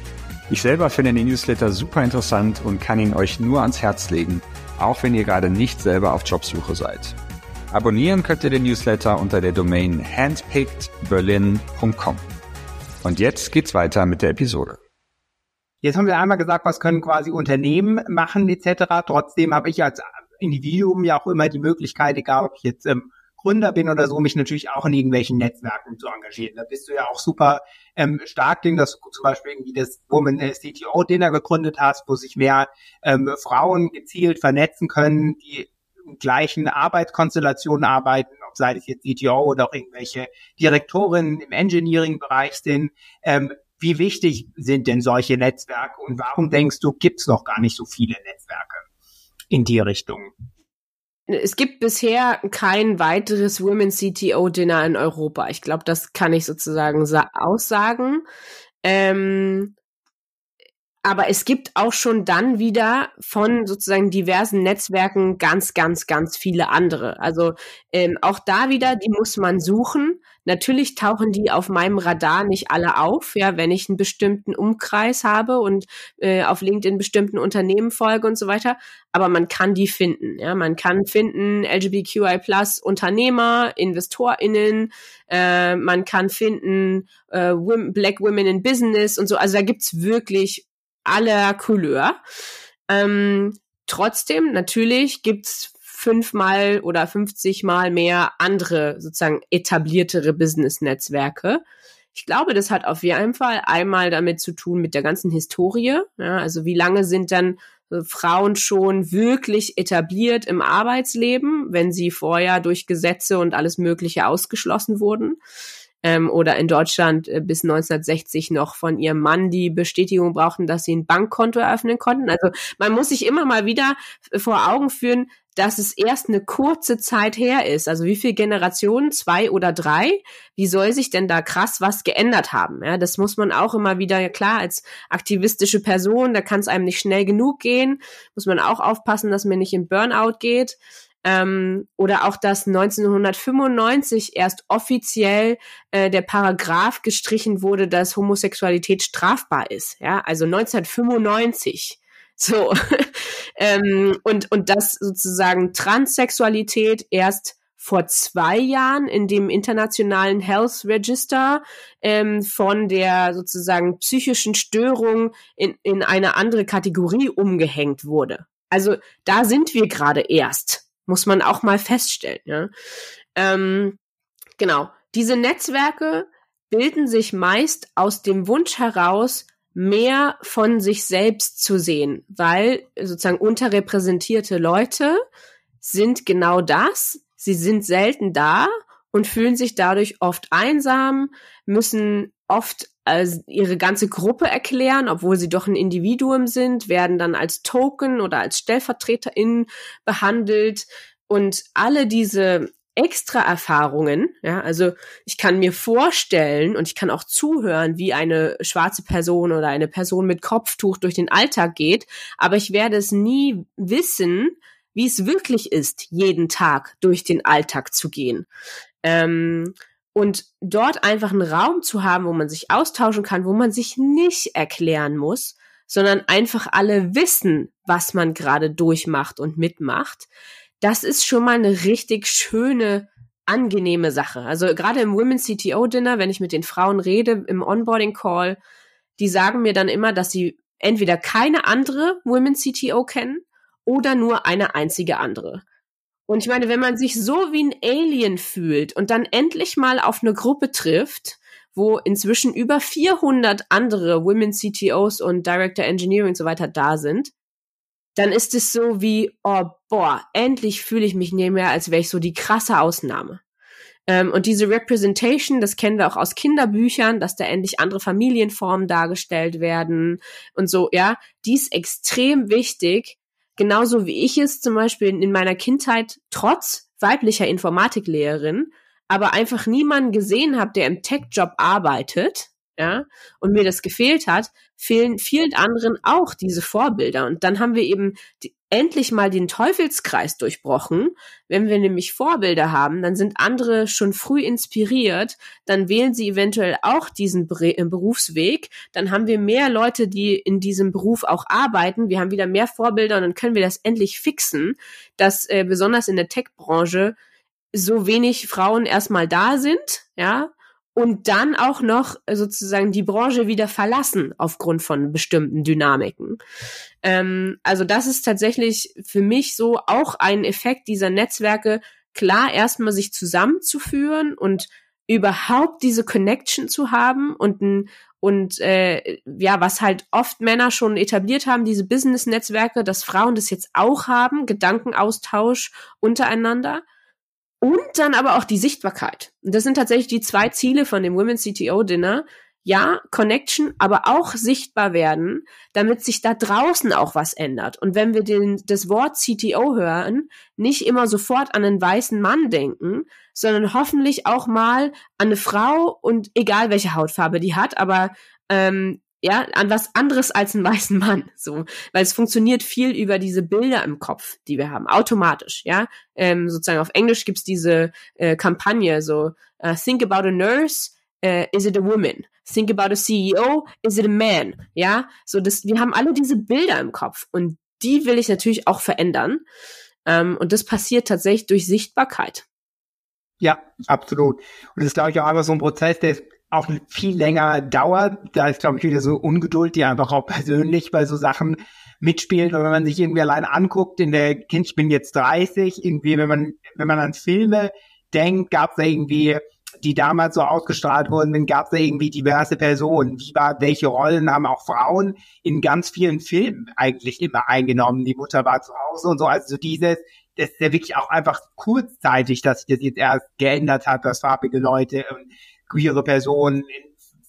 S1: Ich selber finde den Newsletter super interessant und kann ihn euch nur ans Herz legen, auch wenn ihr gerade nicht selber auf Jobsuche seid. Abonnieren könnt ihr den Newsletter unter der Domain handpickedberlin.com. Und jetzt geht's weiter mit der Episode.
S2: Jetzt haben wir einmal gesagt, was können quasi Unternehmen machen etc. Trotzdem habe ich als Individuum ja auch immer die Möglichkeit, egal ob ich jetzt ähm, Gründer bin oder so, mich natürlich auch in irgendwelchen Netzwerken zu engagieren. Da bist du ja auch super ähm, stark drin, dass du zum Beispiel irgendwie das Woman CTO Dinner gegründet hast, wo sich mehr ähm, Frauen gezielt vernetzen können, die gleichen Arbeitskonstellationen arbeiten, ob sei es jetzt CTO oder auch irgendwelche Direktorinnen im Engineering-Bereich sind. Ähm, wie wichtig sind denn solche Netzwerke und warum denkst du, gibt es noch gar nicht so viele Netzwerke in die Richtung?
S3: Es gibt bisher kein weiteres Women CTO Dinner in Europa. Ich glaube, das kann ich sozusagen aussagen. Ähm, aber es gibt auch schon dann wieder von sozusagen diversen Netzwerken ganz, ganz, ganz viele andere. Also ähm, auch da wieder, die muss man suchen. Natürlich tauchen die auf meinem Radar nicht alle auf, ja, wenn ich einen bestimmten Umkreis habe und äh, auf LinkedIn bestimmten Unternehmen folge und so weiter. Aber man kann die finden. Ja, man kann finden LGBTQI Plus Unternehmer, InvestorInnen, äh, man kann finden äh, Black Women in Business und so. Also da gibt's wirklich aller Couleur. Ähm, trotzdem, natürlich gibt's fünfmal oder 50 mal mehr andere sozusagen etabliertere Business-Netzwerke. Ich glaube, das hat auf jeden Fall einmal damit zu tun mit der ganzen Historie. Ja, also wie lange sind dann Frauen schon wirklich etabliert im Arbeitsleben, wenn sie vorher durch Gesetze und alles Mögliche ausgeschlossen wurden? Ähm, oder in Deutschland äh, bis 1960 noch von ihrem Mann die Bestätigung brauchten, dass sie ein Bankkonto eröffnen konnten. Also man muss sich immer mal wieder vor Augen führen, dass es erst eine kurze Zeit her ist. Also wie viele Generationen, zwei oder drei? Wie soll sich denn da krass was geändert haben? Ja, das muss man auch immer wieder, ja klar, als aktivistische Person, da kann es einem nicht schnell genug gehen, muss man auch aufpassen, dass man nicht im Burnout geht. Ähm, oder auch, dass 1995 erst offiziell äh, der Paragraph gestrichen wurde, dass Homosexualität strafbar ist. Ja, also 1995. So. ähm, und, und dass sozusagen Transsexualität erst vor zwei Jahren in dem internationalen Health Register ähm, von der sozusagen psychischen Störung in, in eine andere Kategorie umgehängt wurde. Also da sind wir gerade erst muss man auch mal feststellen. Ja? Ähm, genau. Diese Netzwerke bilden sich meist aus dem Wunsch heraus, mehr von sich selbst zu sehen, weil sozusagen unterrepräsentierte Leute sind genau das. Sie sind selten da und fühlen sich dadurch oft einsam, müssen oft also ihre ganze Gruppe erklären, obwohl sie doch ein Individuum sind, werden dann als Token oder als StellvertreterInnen behandelt. Und alle diese extra Erfahrungen, ja, also ich kann mir vorstellen und ich kann auch zuhören, wie eine schwarze Person oder eine Person mit Kopftuch durch den Alltag geht, aber ich werde es nie wissen, wie es wirklich ist, jeden Tag durch den Alltag zu gehen. Ähm, und dort einfach einen Raum zu haben, wo man sich austauschen kann, wo man sich nicht erklären muss, sondern einfach alle wissen, was man gerade durchmacht und mitmacht. Das ist schon mal eine richtig schöne, angenehme Sache. Also gerade im Women's CTO Dinner, wenn ich mit den Frauen rede, im Onboarding Call, die sagen mir dann immer, dass sie entweder keine andere Women's CTO kennen oder nur eine einzige andere. Und ich meine, wenn man sich so wie ein Alien fühlt und dann endlich mal auf eine Gruppe trifft, wo inzwischen über 400 andere Women CTOs und Director Engineering und so weiter da sind, dann ist es so wie, oh, boah, endlich fühle ich mich nicht mehr, als wäre ich so die krasse Ausnahme. Ähm, und diese Representation, das kennen wir auch aus Kinderbüchern, dass da endlich andere Familienformen dargestellt werden und so, ja, die ist extrem wichtig. Genauso wie ich es zum Beispiel in meiner Kindheit trotz weiblicher Informatiklehrerin, aber einfach niemanden gesehen habe, der im Tech-Job arbeitet, ja, und mir das gefehlt hat, fehlen vielen anderen auch diese Vorbilder. Und dann haben wir eben die, endlich mal den Teufelskreis durchbrochen. Wenn wir nämlich Vorbilder haben, dann sind andere schon früh inspiriert, dann wählen sie eventuell auch diesen äh, Berufsweg, dann haben wir mehr Leute, die in diesem Beruf auch arbeiten, wir haben wieder mehr Vorbilder und dann können wir das endlich fixen, dass äh, besonders in der Tech-Branche so wenig Frauen erstmal da sind, ja, und dann auch noch sozusagen die Branche wieder verlassen aufgrund von bestimmten Dynamiken. Ähm, also das ist tatsächlich für mich so auch ein Effekt dieser Netzwerke, klar erstmal sich zusammenzuführen und überhaupt diese Connection zu haben und und äh, ja, was halt oft Männer schon etabliert haben, diese Business-Netzwerke, dass Frauen das jetzt auch haben, Gedankenaustausch untereinander. Und dann aber auch die Sichtbarkeit. Und das sind tatsächlich die zwei Ziele von dem Women's CTO Dinner. Ja, Connection, aber auch sichtbar werden, damit sich da draußen auch was ändert. Und wenn wir den, das Wort CTO hören, nicht immer sofort an einen weißen Mann denken, sondern hoffentlich auch mal an eine Frau und egal welche Hautfarbe die hat, aber ähm, ja, an was anderes als einen weißen Mann, so, weil es funktioniert viel über diese Bilder im Kopf, die wir haben, automatisch, ja, ähm, sozusagen auf Englisch gibt's diese äh, Kampagne, so, uh, think about a nurse, uh, is it a woman? Think about a CEO, is it a man? Ja, so, das, wir haben alle diese Bilder im Kopf und die will ich natürlich auch verändern, ähm, und das passiert tatsächlich durch Sichtbarkeit.
S2: Ja, absolut. Und das ist, glaube ich, auch einfach so ein Prozess, der ist auch viel länger dauert. Da ist, glaube ich, wieder so Ungeduld, die einfach auch persönlich bei so Sachen mitspielt. Und wenn man sich irgendwie allein anguckt, in der Kind, ich bin jetzt 30, irgendwie, wenn man, wenn man an Filme denkt, gab es da irgendwie, die damals so ausgestrahlt wurden, dann gab es da irgendwie diverse Personen. Wie war, welche Rollen haben auch Frauen in ganz vielen Filmen eigentlich immer eingenommen? Die Mutter war zu Hause und so. Also dieses, das ist ja wirklich auch einfach kurzzeitig, dass sich das jetzt erst geändert hat, dass farbige Leute und queere Personen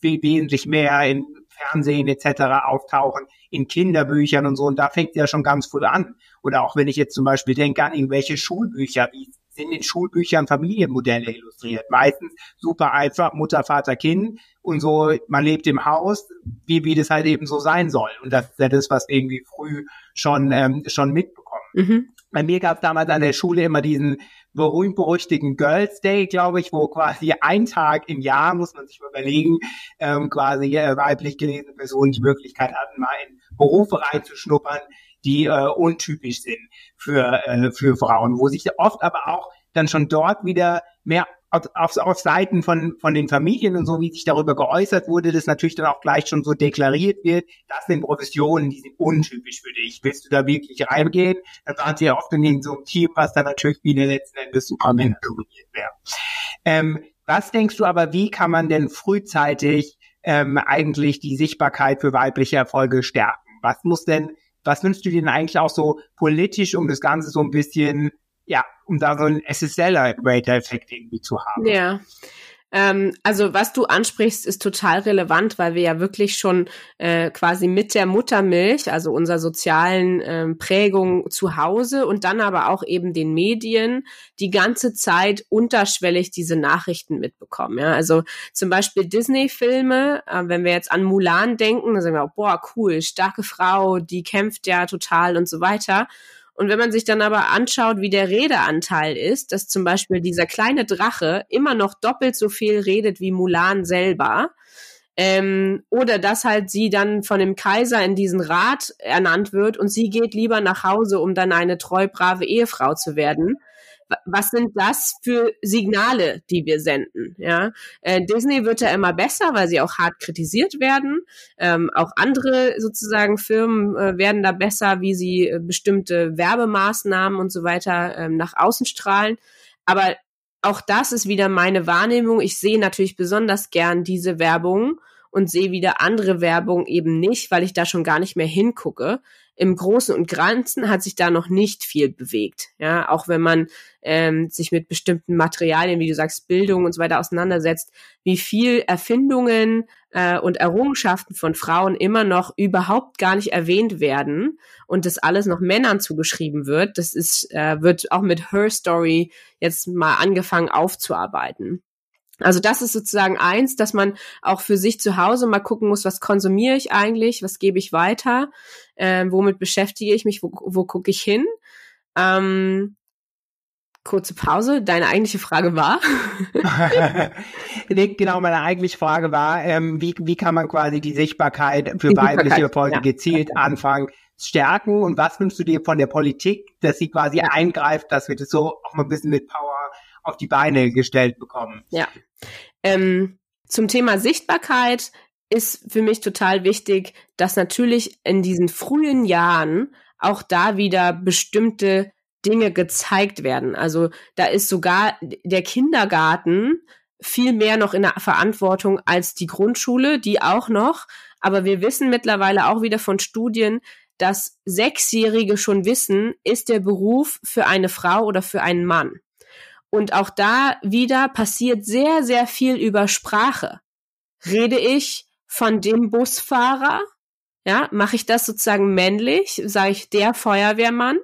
S2: in, wesentlich mehr in Fernsehen etc. auftauchen, in Kinderbüchern und so. Und da fängt es ja schon ganz früh an. Oder auch wenn ich jetzt zum Beispiel denke an irgendwelche Schulbücher, wie sind in Schulbüchern Familienmodelle illustriert. Meistens super einfach, Mutter, Vater, Kind und so, man lebt im Haus, wie, wie das halt eben so sein soll. Und das ist ja das, was irgendwie früh schon, ähm, schon mitbekommen. Mhm. Bei mir gab es damals an der Schule immer diesen berühmt-berüchtigten Girls Day, glaube ich, wo quasi ein Tag im Jahr, muss man sich überlegen, ähm, quasi äh, weiblich gelesene Personen die Möglichkeit hatten, mal in Berufe reinzuschnuppern, die äh, untypisch sind für, äh, für Frauen, wo sich oft aber auch dann schon dort wieder mehr auf, auf Seiten von, von den Familien und so, wie sich darüber geäußert wurde, das natürlich dann auch gleich schon so deklariert wird, das sind Professionen, die sind untypisch für dich. Willst du da wirklich reingehen? Dann waren sie ja oft in so einem Team, was dann natürlich wieder letzten Endes super dominiert wäre. Ähm, was denkst du aber, wie kann man denn frühzeitig ähm, eigentlich die Sichtbarkeit für weibliche Erfolge stärken? Was muss denn, was wünschst du dir denn eigentlich auch so politisch, um das Ganze so ein bisschen ja, um da so einen SSL-Rater-Effekt irgendwie zu haben.
S3: Ja. Ähm, also was du ansprichst, ist total relevant, weil wir ja wirklich schon äh, quasi mit der Muttermilch, also unserer sozialen ähm, Prägung zu Hause und dann aber auch eben den Medien die ganze Zeit unterschwellig diese Nachrichten mitbekommen. Ja? Also zum Beispiel Disney-Filme, äh, wenn wir jetzt an Mulan denken, dann sagen wir auch, boah, cool, starke Frau, die kämpft ja total und so weiter. Und wenn man sich dann aber anschaut, wie der Redeanteil ist, dass zum Beispiel dieser kleine Drache immer noch doppelt so viel redet wie Mulan selber, ähm, oder dass halt sie dann von dem Kaiser in diesen Rat ernannt wird und sie geht lieber nach Hause, um dann eine treu brave Ehefrau zu werden was sind das für Signale, die wir senden? Ja, äh, Disney wird ja immer besser, weil sie auch hart kritisiert werden. Ähm, auch andere sozusagen Firmen äh, werden da besser, wie sie äh, bestimmte Werbemaßnahmen und so weiter ähm, nach außen strahlen. Aber auch das ist wieder meine Wahrnehmung. Ich sehe natürlich besonders gern diese Werbung und sehe wieder andere Werbung eben nicht, weil ich da schon gar nicht mehr hingucke. Im Großen und Ganzen hat sich da noch nicht viel bewegt. Ja, auch wenn man ähm, sich mit bestimmten Materialien, wie du sagst, Bildung und so weiter auseinandersetzt, wie viel Erfindungen äh, und Errungenschaften von Frauen immer noch überhaupt gar nicht erwähnt werden und das alles noch Männern zugeschrieben wird. Das ist, äh, wird auch mit Her Story jetzt mal angefangen aufzuarbeiten. Also das ist sozusagen eins, dass man auch für sich zu Hause mal gucken muss, was konsumiere ich eigentlich, was gebe ich weiter, äh, womit beschäftige ich mich, wo, wo gucke ich hin. Ähm, kurze Pause. Deine eigentliche Frage war?
S2: genau, meine eigentliche Frage war, ähm, wie, wie kann man quasi die Sichtbarkeit für die weibliche Erfolge ja. gezielt anfangen stärken und was wünschst du dir von der Politik, dass sie quasi ja. eingreift, dass wir das so auch mal ein bisschen mit Power auf die Beine gestellt bekommen?
S3: Ja. Ähm, zum Thema Sichtbarkeit ist für mich total wichtig, dass natürlich in diesen frühen Jahren auch da wieder bestimmte Dinge gezeigt werden. Also da ist sogar der Kindergarten viel mehr noch in der Verantwortung als die Grundschule, die auch noch. Aber wir wissen mittlerweile auch wieder von Studien, dass Sechsjährige schon wissen, ist der Beruf für eine Frau oder für einen Mann. Und auch da wieder passiert sehr, sehr viel über Sprache. Rede ich von dem Busfahrer? Ja, mache ich das sozusagen männlich? Sage ich der Feuerwehrmann?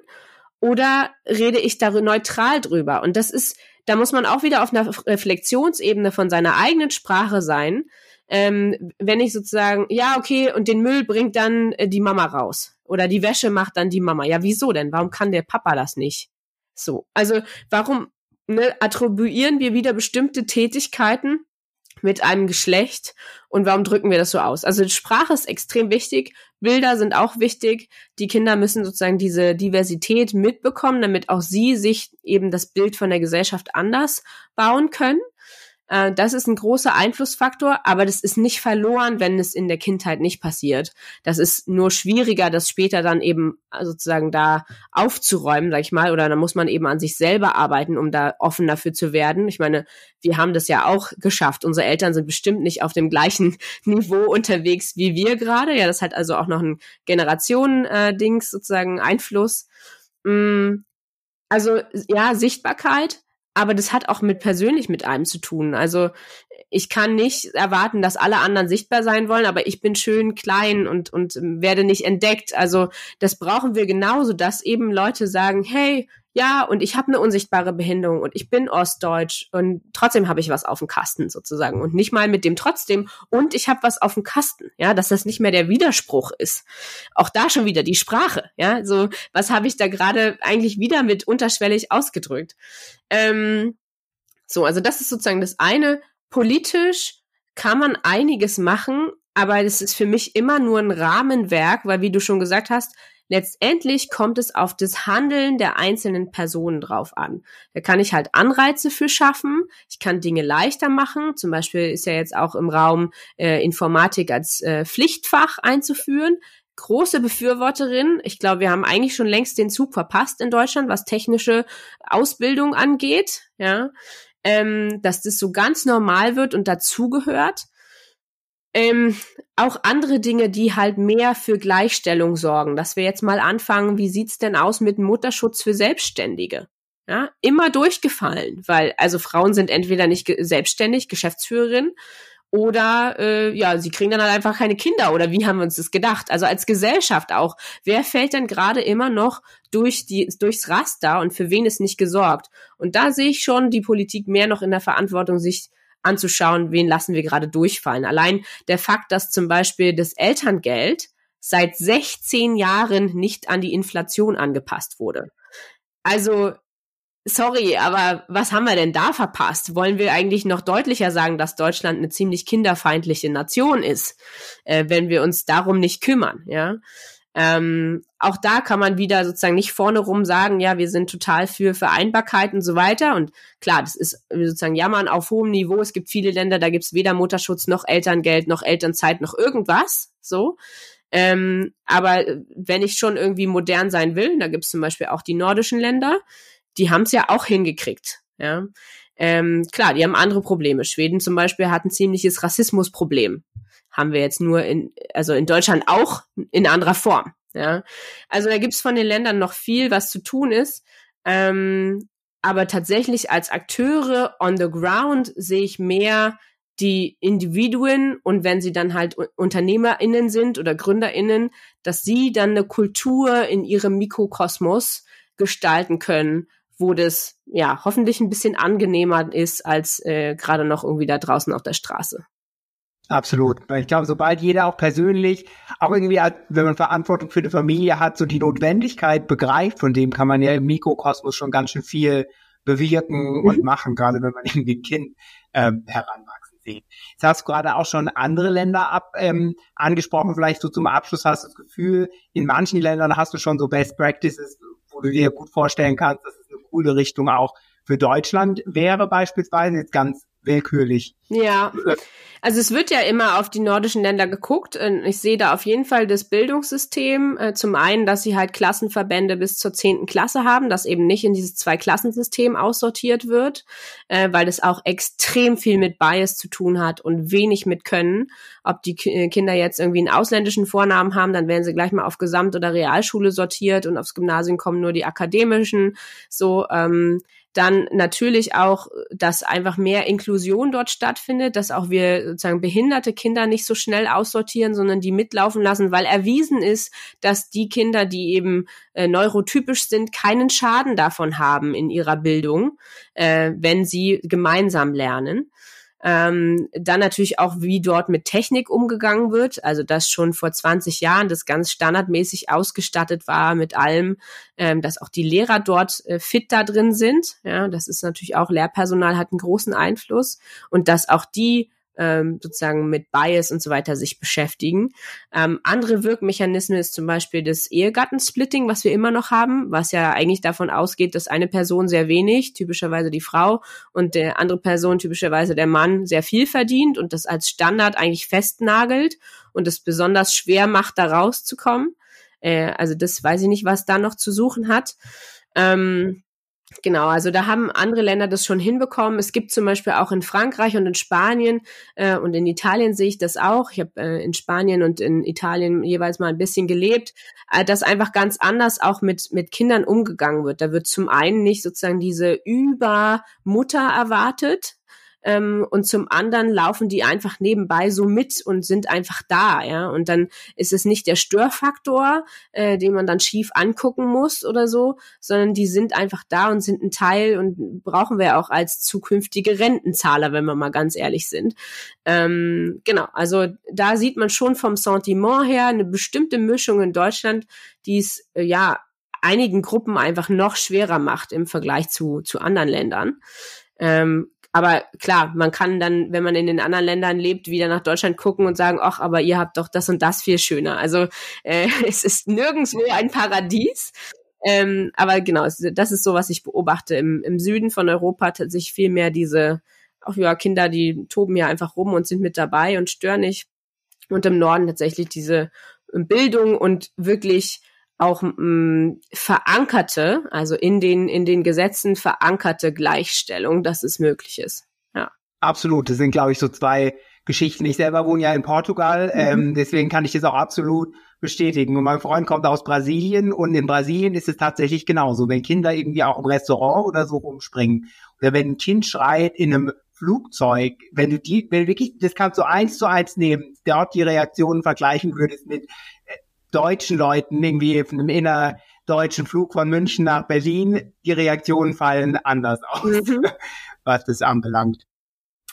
S3: Oder rede ich da neutral drüber? Und das ist, da muss man auch wieder auf einer Reflexionsebene von seiner eigenen Sprache sein. Ähm, wenn ich sozusagen, ja, okay, und den Müll bringt dann äh, die Mama raus. Oder die Wäsche macht dann die Mama. Ja, wieso denn? Warum kann der Papa das nicht? So. Also, warum ne, attribuieren wir wieder bestimmte Tätigkeiten mit einem Geschlecht und warum drücken wir das so aus? Also Sprache ist extrem wichtig, Bilder sind auch wichtig. Die Kinder müssen sozusagen diese Diversität mitbekommen, damit auch sie sich eben das Bild von der Gesellschaft anders bauen können. Äh, das ist ein großer Einflussfaktor, aber das ist nicht verloren, wenn es in der Kindheit nicht passiert. Das ist nur schwieriger, das später dann eben äh, sozusagen da aufzuräumen, sag ich mal, oder da muss man eben an sich selber arbeiten, um da offen dafür zu werden. Ich meine, wir haben das ja auch geschafft. Unsere Eltern sind bestimmt nicht auf dem gleichen Niveau unterwegs wie wir gerade. Ja, das hat also auch noch ein Generationen-Dings äh, sozusagen Einfluss. Mm, also ja, Sichtbarkeit, aber das hat auch mit persönlich mit einem zu tun. Also ich kann nicht erwarten, dass alle anderen sichtbar sein wollen, aber ich bin schön klein und, und werde nicht entdeckt. Also das brauchen wir genauso, dass eben Leute sagen, hey, ja, und ich habe eine unsichtbare Behinderung und ich bin ostdeutsch und trotzdem habe ich was auf dem Kasten sozusagen und nicht mal mit dem trotzdem und ich habe was auf dem Kasten, ja, dass das nicht mehr der Widerspruch ist. Auch da schon wieder die Sprache, ja, so was habe ich da gerade eigentlich wieder mit unterschwellig ausgedrückt. Ähm, so, also das ist sozusagen das eine. Politisch kann man einiges machen, aber es ist für mich immer nur ein Rahmenwerk, weil wie du schon gesagt hast, Letztendlich kommt es auf das Handeln der einzelnen Personen drauf an. Da kann ich halt Anreize für schaffen. Ich kann Dinge leichter machen. Zum Beispiel ist ja jetzt auch im Raum äh, Informatik als äh, Pflichtfach einzuführen große Befürworterin. Ich glaube, wir haben eigentlich schon längst den Zug verpasst in Deutschland, was technische Ausbildung angeht, ja, ähm, dass das so ganz normal wird und dazugehört. Ähm, auch andere Dinge, die halt mehr für Gleichstellung sorgen. Dass wir jetzt mal anfangen, wie sieht's denn aus mit Mutterschutz für Selbstständige? Ja, immer durchgefallen, weil also Frauen sind entweder nicht ge selbstständig, Geschäftsführerin, oder äh, ja, sie kriegen dann halt einfach keine Kinder oder wie haben wir uns das gedacht? Also als Gesellschaft auch, wer fällt denn gerade immer noch durch die durchs Raster und für wen ist nicht gesorgt? Und da sehe ich schon die Politik mehr noch in der Verantwortung, sich anzuschauen, wen lassen wir gerade durchfallen. Allein der Fakt, dass zum Beispiel das Elterngeld seit 16 Jahren nicht an die Inflation angepasst wurde. Also, sorry, aber was haben wir denn da verpasst? Wollen wir eigentlich noch deutlicher sagen, dass Deutschland eine ziemlich kinderfeindliche Nation ist, äh, wenn wir uns darum nicht kümmern, ja? Ähm, auch da kann man wieder sozusagen nicht vorne rum sagen, ja, wir sind total für Vereinbarkeit und so weiter. Und klar, das ist sozusagen Jammern auf hohem Niveau. Es gibt viele Länder, da gibt's weder Mutterschutz noch Elterngeld noch Elternzeit noch irgendwas. So. Ähm, aber wenn ich schon irgendwie modern sein will, da gibt's zum Beispiel auch die nordischen Länder, die haben's ja auch hingekriegt. Ja. Ähm, klar, die haben andere Probleme. Schweden zum Beispiel hat ein ziemliches Rassismusproblem haben wir jetzt nur in, also in Deutschland auch in anderer Form. Ja, also da gibt's von den Ländern noch viel, was zu tun ist. Ähm, aber tatsächlich als Akteure on the ground sehe ich mehr die Individuen und wenn sie dann halt UnternehmerInnen sind oder GründerInnen, dass sie dann eine Kultur in ihrem Mikrokosmos gestalten können, wo das ja hoffentlich ein bisschen angenehmer ist als äh, gerade noch irgendwie da draußen auf der Straße.
S2: Absolut. Ich glaube, sobald jeder auch persönlich, auch irgendwie, wenn man Verantwortung für eine Familie hat, so die Notwendigkeit begreift, von dem kann man ja im Mikrokosmos schon ganz schön viel bewirken mhm. und machen, gerade wenn man irgendwie ein Kind ähm, heranwachsen sieht. Jetzt hast du gerade auch schon andere Länder ab, ähm, angesprochen. Vielleicht so zum Abschluss hast du das Gefühl, in manchen Ländern hast du schon so Best Practices, wo du dir gut vorstellen kannst, dass es coole Richtung auch für Deutschland wäre beispielsweise. Jetzt ganz willkürlich.
S3: Ja, also es wird ja immer auf die nordischen Länder geguckt. Ich sehe da auf jeden Fall das Bildungssystem. Äh, zum einen, dass sie halt Klassenverbände bis zur zehnten Klasse haben, dass eben nicht in dieses Zwei-Klassensystem aussortiert wird, äh, weil das auch extrem viel mit Bias zu tun hat und wenig mit Können. Ob die Kinder jetzt irgendwie einen ausländischen Vornamen haben, dann werden sie gleich mal auf Gesamt- oder Realschule sortiert und aufs Gymnasium kommen nur die akademischen. So, ähm, dann natürlich auch, dass einfach mehr Inklusion dort stattfindet, dass auch wir sozusagen behinderte Kinder nicht so schnell aussortieren, sondern die mitlaufen lassen, weil erwiesen ist, dass die Kinder, die eben äh, neurotypisch sind, keinen Schaden davon haben in ihrer Bildung, äh, wenn sie gemeinsam lernen. Ähm, dann natürlich auch, wie dort mit Technik umgegangen wird. Also, dass schon vor 20 Jahren das ganz standardmäßig ausgestattet war mit allem, ähm, dass auch die Lehrer dort äh, fit da drin sind. Ja, das ist natürlich auch Lehrpersonal hat einen großen Einfluss und dass auch die ähm, sozusagen mit Bias und so weiter sich beschäftigen. Ähm, andere Wirkmechanismen ist zum Beispiel das Ehegattensplitting, was wir immer noch haben, was ja eigentlich davon ausgeht, dass eine Person sehr wenig, typischerweise die Frau, und der andere Person, typischerweise der Mann, sehr viel verdient und das als Standard eigentlich festnagelt und es besonders schwer macht, da rauszukommen. Äh, also das weiß ich nicht, was da noch zu suchen hat. Ähm, Genau, also da haben andere Länder das schon hinbekommen. Es gibt zum Beispiel auch in Frankreich und in Spanien äh, und in Italien sehe ich das auch. Ich habe äh, in Spanien und in Italien jeweils mal ein bisschen gelebt, äh, dass einfach ganz anders auch mit mit Kindern umgegangen wird. Da wird zum einen nicht sozusagen diese Übermutter erwartet, ähm, und zum anderen laufen die einfach nebenbei so mit und sind einfach da, ja. Und dann ist es nicht der Störfaktor, äh, den man dann schief angucken muss oder so, sondern die sind einfach da und sind ein Teil und brauchen wir auch als zukünftige Rentenzahler, wenn wir mal ganz ehrlich sind. Ähm, genau, also da sieht man schon vom Sentiment her eine bestimmte Mischung in Deutschland, die es äh, ja einigen Gruppen einfach noch schwerer macht im Vergleich zu, zu anderen Ländern. Ähm, aber klar, man kann dann, wenn man in den anderen Ländern lebt, wieder nach Deutschland gucken und sagen, ach, aber ihr habt doch das und das viel schöner. Also äh, es ist nirgendwo ein Paradies. Ähm, aber genau, das ist so, was ich beobachte. Im, im Süden von Europa tatsächlich viel mehr diese, auch ja, Kinder, die toben ja einfach rum und sind mit dabei und stören nicht. Und im Norden tatsächlich diese Bildung und wirklich auch mh, mm, verankerte, also in den, in den Gesetzen verankerte Gleichstellung, dass es möglich ist. Ja.
S2: Absolut. Das sind, glaube ich, so zwei Geschichten. Ich selber wohne ja in Portugal, mhm. ähm, deswegen kann ich das auch absolut bestätigen. Und mein Freund kommt aus Brasilien und in Brasilien ist es tatsächlich genauso. Wenn Kinder irgendwie auch im Restaurant oder so rumspringen oder wenn ein Kind schreit in einem Flugzeug, wenn du die, wenn du wirklich, das kannst du eins zu eins nehmen, dort die Reaktionen vergleichen würdest mit deutschen Leuten irgendwie auf einem innerdeutschen Flug von München nach Berlin, die Reaktionen fallen anders aus, mhm. was das anbelangt.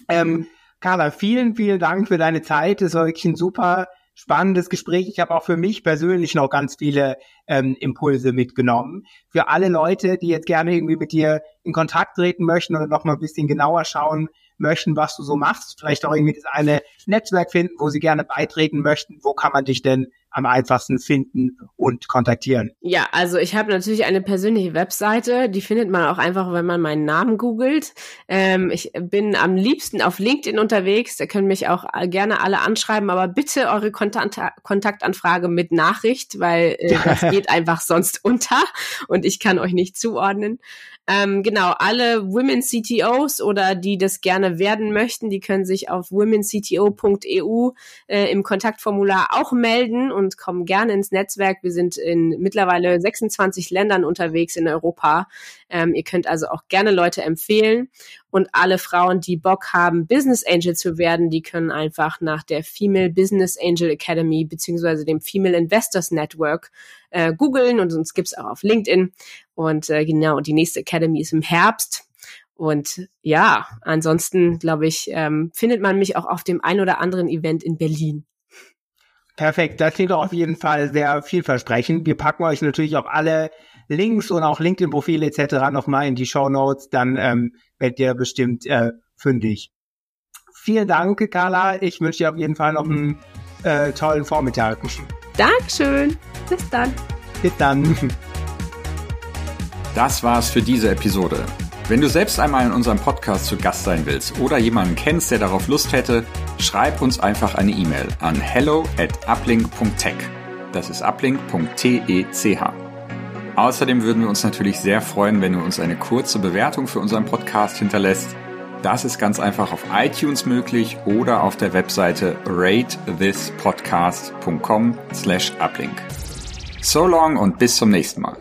S2: Ähm, Carla, vielen, vielen Dank für deine Zeit. Das war wirklich ein super spannendes Gespräch. Ich habe auch für mich persönlich noch ganz viele ähm, Impulse mitgenommen. Für alle Leute, die jetzt gerne irgendwie mit dir in Kontakt treten möchten oder noch mal ein bisschen genauer schauen möchten, was du so machst, vielleicht auch irgendwie das eine Netzwerk finden, wo sie gerne beitreten möchten, wo kann man dich denn am einfachsten finden und kontaktieren?
S3: Ja, also ich habe natürlich eine persönliche Webseite, die findet man auch einfach, wenn man meinen Namen googelt. Ähm, ich bin am liebsten auf LinkedIn unterwegs, da können mich auch gerne alle anschreiben, aber bitte eure Kontakt Kontaktanfrage mit Nachricht, weil äh, das geht einfach sonst unter und ich kann euch nicht zuordnen. Ähm, genau, alle Women CTOs oder die das gerne werden möchten, die können sich auf womencto.de io.eu äh, im Kontaktformular auch melden und kommen gerne ins Netzwerk. Wir sind in mittlerweile 26 Ländern unterwegs in Europa. Ähm, ihr könnt also auch gerne Leute empfehlen. Und alle Frauen, die Bock haben, Business Angel zu werden, die können einfach nach der Female Business Angel Academy beziehungsweise dem Female Investors Network äh, googeln und uns gibt's auch auf LinkedIn. Und äh, genau, die nächste Academy ist im Herbst. Und ja, ansonsten glaube ich, ähm, findet man mich auch auf dem ein oder anderen Event in Berlin.
S2: Perfekt, das klingt doch auf jeden Fall sehr vielversprechend. Wir packen euch natürlich auch alle Links und auch LinkedIn-Profile etc. nochmal in die Show Notes, dann ähm, werdet ihr bestimmt äh, fündig. Vielen Dank, Carla. Ich wünsche dir auf jeden Fall noch einen äh, tollen Vormittag.
S3: Dankeschön. Bis dann.
S2: Bis dann.
S1: Das war's für diese Episode. Wenn du selbst einmal in unserem Podcast zu Gast sein willst oder jemanden kennst, der darauf Lust hätte, schreib uns einfach eine E-Mail an hello at uplink.tech. Das ist uplink.tech. Außerdem würden wir uns natürlich sehr freuen, wenn du uns eine kurze Bewertung für unseren Podcast hinterlässt. Das ist ganz einfach auf iTunes möglich oder auf der Webseite ratethispodcast.com slash uplink. So long und bis zum nächsten Mal.